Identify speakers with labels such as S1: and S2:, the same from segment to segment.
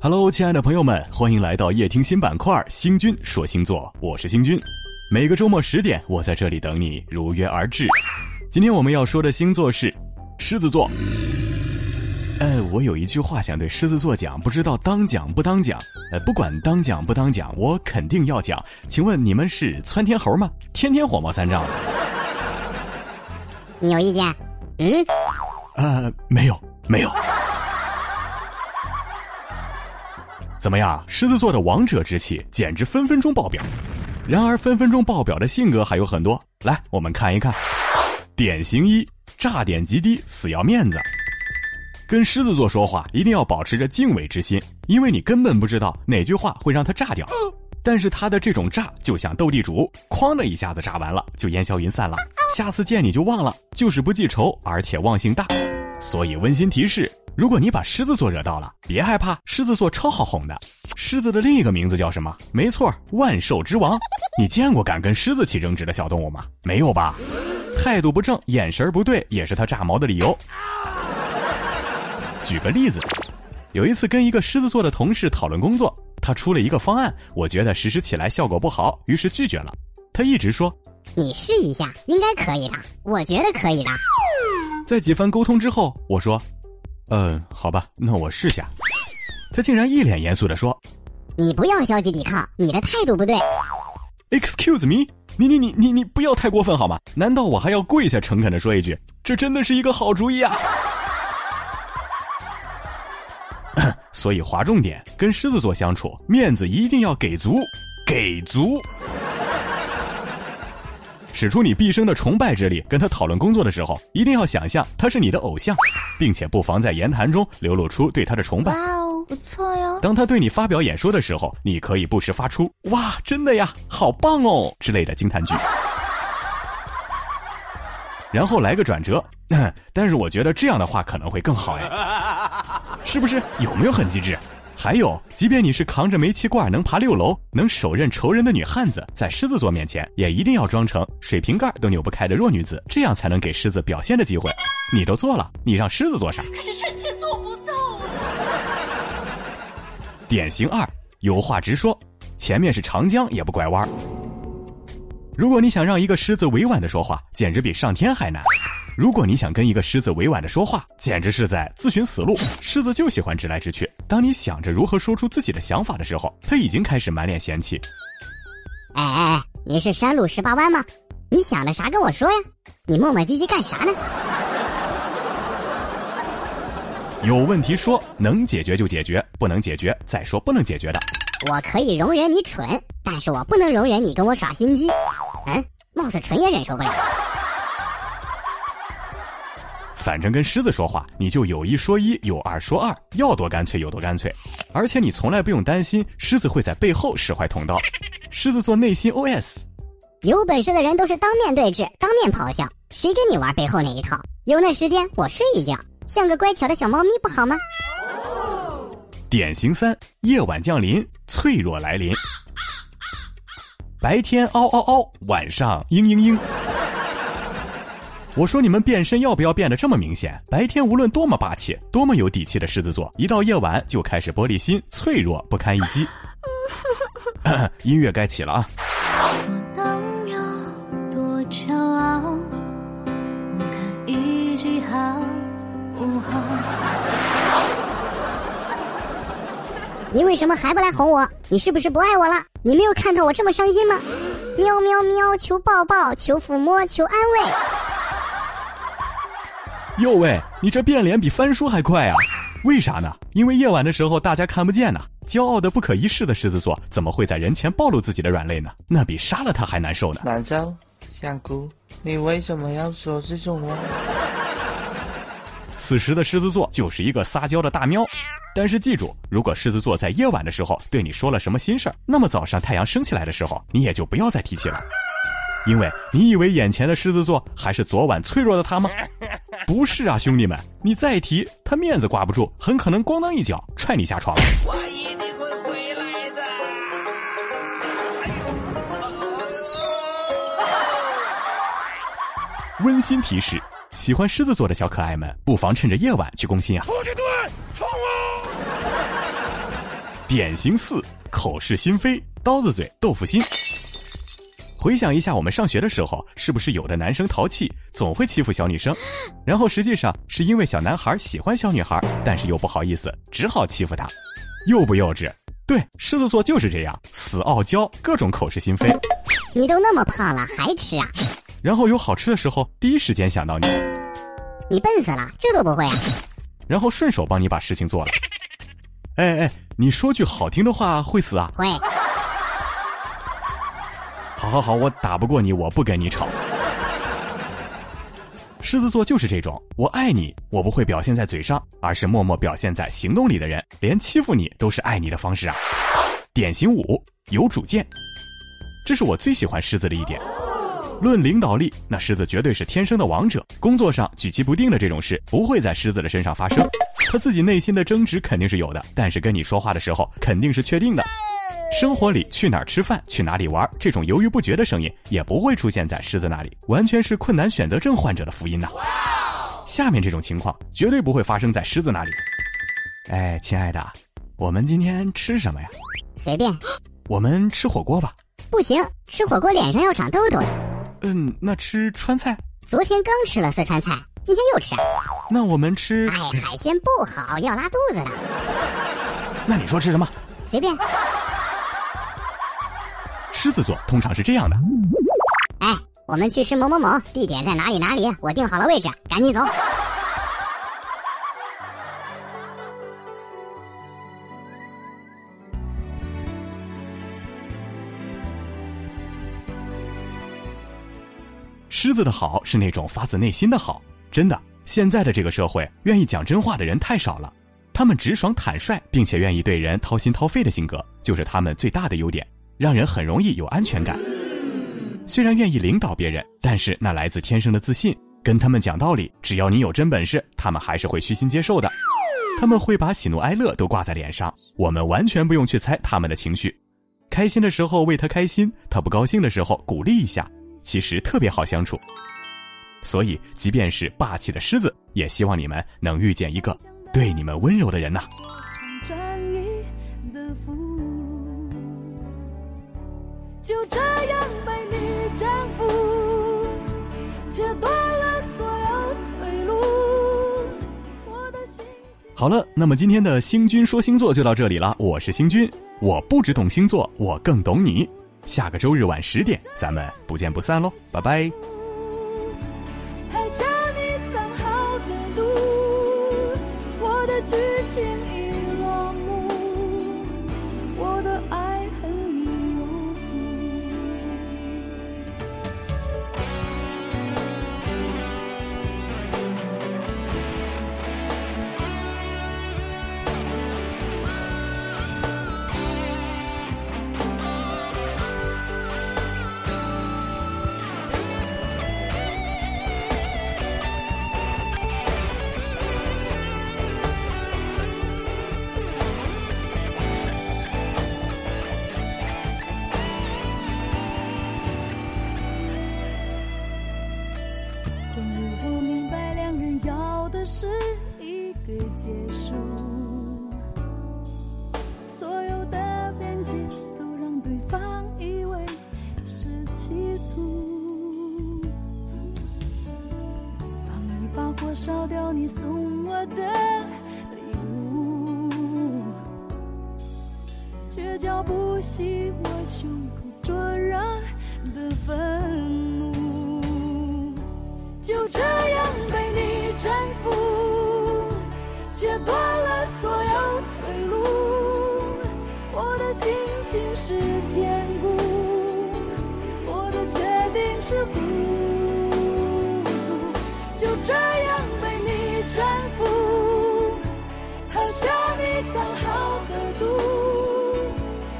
S1: Hello，亲爱的朋友们，欢迎来到夜听新板块“星君说星座”，我是星君。每个周末十点，我在这里等你，如约而至。今天我们要说的星座是狮子座。呃，我有一句话想对狮子座讲，不知道当讲不当讲。呃，不管当讲不当讲，我肯定要讲。请问你们是窜天猴吗？天天火冒三丈的。
S2: 你有意见？嗯？
S1: 呃，没有，没有。怎么样？狮子座的王者之气简直分分钟爆表。然而，分分钟爆表的性格还有很多。来，我们看一看。典型一：炸点极低，死要面子。跟狮子座说话，一定要保持着敬畏之心，因为你根本不知道哪句话会让他炸掉。但是他的这种炸，就像斗地主，哐的一下子炸完了，就烟消云散了。下次见你就忘了，就是不记仇，而且忘性大。所以温馨提示。如果你把狮子座惹到了，别害怕，狮子座超好哄的。狮子的另一个名字叫什么？没错，万兽之王。你见过敢跟狮子起争执的小动物吗？没有吧？态度不正，眼神不对，也是他炸毛的理由。举个例子，有一次跟一个狮子座的同事讨论工作，他出了一个方案，我觉得实施起来效果不好，于是拒绝了。他一直说：“
S2: 你试一下，应该可以的，我觉得可以的。”
S1: 在几番沟通之后，我说。嗯，好吧，那我试下。他竟然一脸严肃的说：“
S2: 你不要消极抵抗，你的态度不对。”
S1: Excuse me，你你你你你不要太过分好吗？难道我还要跪下诚恳的说一句，这真的是一个好主意啊？所以划重点，跟狮子座相处，面子一定要给足，给足。使出你毕生的崇拜之力，跟他讨论工作的时候，一定要想象他是你的偶像，并且不妨在言谈中流露出对他的崇拜。
S2: 哇哦，不错哟！
S1: 当他对你发表演说的时候，你可以不时发出“哇，真的呀，好棒哦”之类的惊叹句，然后来个转折。但是我觉得这样的话可能会更好哎，是不是？有没有很机智？还有，即便你是扛着煤气罐能爬六楼、能手刃仇人的女汉子，在狮子座面前也一定要装成水瓶盖都扭不开的弱女子，这样才能给狮子表现的机会。你都做了，你让狮子做啥？
S2: 可是臣妾做不到啊！
S1: 典型二，有话直说，前面是长江也不拐弯。如果你想让一个狮子委婉的说话，简直比上天还难。如果你想跟一个狮子委婉的说话，简直是在自寻死路。狮子就喜欢直来直去。当你想着如何说出自己的想法的时候，他已经开始满脸嫌弃。
S2: 哎哎哎，你是山路十八弯吗？你想的啥跟我说呀？你磨磨唧唧干啥呢？
S1: 有问题说，能解决就解决，不能解决再说不能解决的。
S2: 我可以容忍你蠢，但是我不能容忍你跟我耍心机。嗯，貌似蠢也忍受不了。
S1: 反正跟狮子说话，你就有一说一，有二说二，要多干脆有多干脆。而且你从来不用担心狮子会在背后使坏捅刀。狮子座内心 OS：
S2: 有本事的人都是当面对质，当面咆哮，谁跟你玩背后那一套？有那时间我睡一觉，像个乖巧的小猫咪不好吗？
S1: 典型三：夜晚降临，脆弱来临。白天嗷嗷嗷，晚上嘤嘤嘤。我说你们变身要不要变得这么明显？白天无论多么霸气、多么有底气的狮子座，一到夜晚就开始玻璃心、脆弱、不堪一击。音乐该起了啊！
S2: 你为什么还不来哄我？你是不是不爱我了？你没有看到我这么伤心吗？喵喵喵！求抱抱，求抚摸，求安慰。
S1: 哟喂，你这变脸比翻书还快啊！为啥呢？因为夜晚的时候大家看不见呢。骄傲的不可一世的狮子座怎么会在人前暴露自己的软肋呢？那比杀了他还难受呢。
S3: 难受，香菇，你为什么要说这种话？
S1: 此时的狮子座就是一个撒娇的大喵。但是记住，如果狮子座在夜晚的时候对你说了什么心事儿，那么早上太阳升起来的时候，你也就不要再提起了。因为你以为眼前的狮子座还是昨晚脆弱的他吗？不是啊，兄弟们，你再提他面子挂不住，很可能咣当一脚踹你下床。我一定会回来的。温馨提示：喜欢狮子座的小可爱们，不妨趁着夜晚去攻心啊！突击队，冲啊！典型四：口是心非，刀子嘴豆腐心。回想一下，我们上学的时候，是不是有的男生淘气，总会欺负小女生？然后实际上是因为小男孩喜欢小女孩，但是又不好意思，只好欺负她，幼不幼稚？对，狮子座就是这样，死傲娇，各种口是心非。
S2: 你都那么胖了，还吃啊？
S1: 然后有好吃的时候，第一时间想到你。
S2: 你笨死了，这都不会啊？
S1: 然后顺手帮你把事情做了。哎哎，你说句好听的话会死啊？
S2: 会。
S1: 好好好，我打不过你，我不跟你吵。狮子座就是这种，我爱你，我不会表现在嘴上，而是默默表现在行动里的人，连欺负你都是爱你的方式啊。典型五，有主见，这是我最喜欢狮子的一点。论领导力，那狮子绝对是天生的王者。工作上举棋不定的这种事，不会在狮子的身上发生。他自己内心的争执肯定是有的，但是跟你说话的时候，肯定是确定的。生活里去哪儿吃饭、去哪里玩，这种犹豫不决的声音也不会出现在狮子那里，完全是困难选择症患者的福音呐。下面这种情况绝对不会发生在狮子那里。哎，亲爱的，我们今天吃什么呀？
S2: 随便。
S1: 我们吃火锅吧。
S2: 不行，吃火锅脸上要长痘痘的。
S1: 嗯，那吃川菜。
S2: 昨天刚吃了四川菜，今天又吃。
S1: 那我们吃……
S2: 哎，海鲜不好，要拉肚子的。
S1: 那你说吃什么？
S2: 随便。
S1: 狮子座通常是这样的，
S2: 哎，我们去吃某某某，地点在哪里哪里？我定好了位置，赶紧走。
S1: 狮子的好是那种发自内心的好，真的。现在的这个社会，愿意讲真话的人太少了，他们直爽坦率，并且愿意对人掏心掏肺的性格，就是他们最大的优点。让人很容易有安全感。虽然愿意领导别人，但是那来自天生的自信。跟他们讲道理，只要你有真本事，他们还是会虚心接受的。他们会把喜怒哀乐都挂在脸上，我们完全不用去猜他们的情绪。开心的时候为他开心，他不高兴的时候鼓励一下，其实特别好相处。所以，即便是霸气的狮子，也希望你们能遇见一个对你们温柔的人呐。就这样被你征服，切断了所有退路。我的心好了，那么今天的星君说星座就到这里了。我是星君，我不只懂星座，我更懂你。下个周日晚十点，咱们不见不散喽，拜拜。是都让对方以为是气足帮你把火烧掉你送我的礼物，却浇不熄我胸口灼热的愤情是坚固，我的决定是
S4: 糊涂，就这样被你征服，喝下你藏好的毒，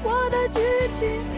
S4: 我的剧情。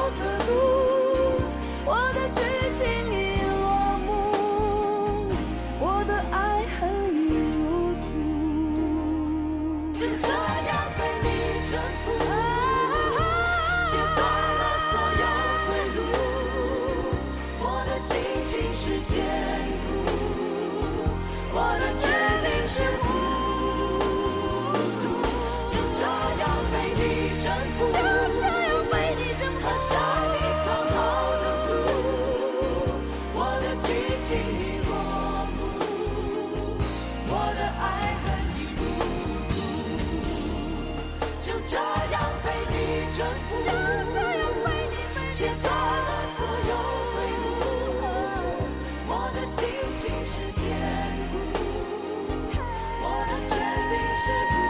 S4: 我的爱恨已入土，就这样被你征服，切断了所有退路，我的心情是坚固，我的决定是。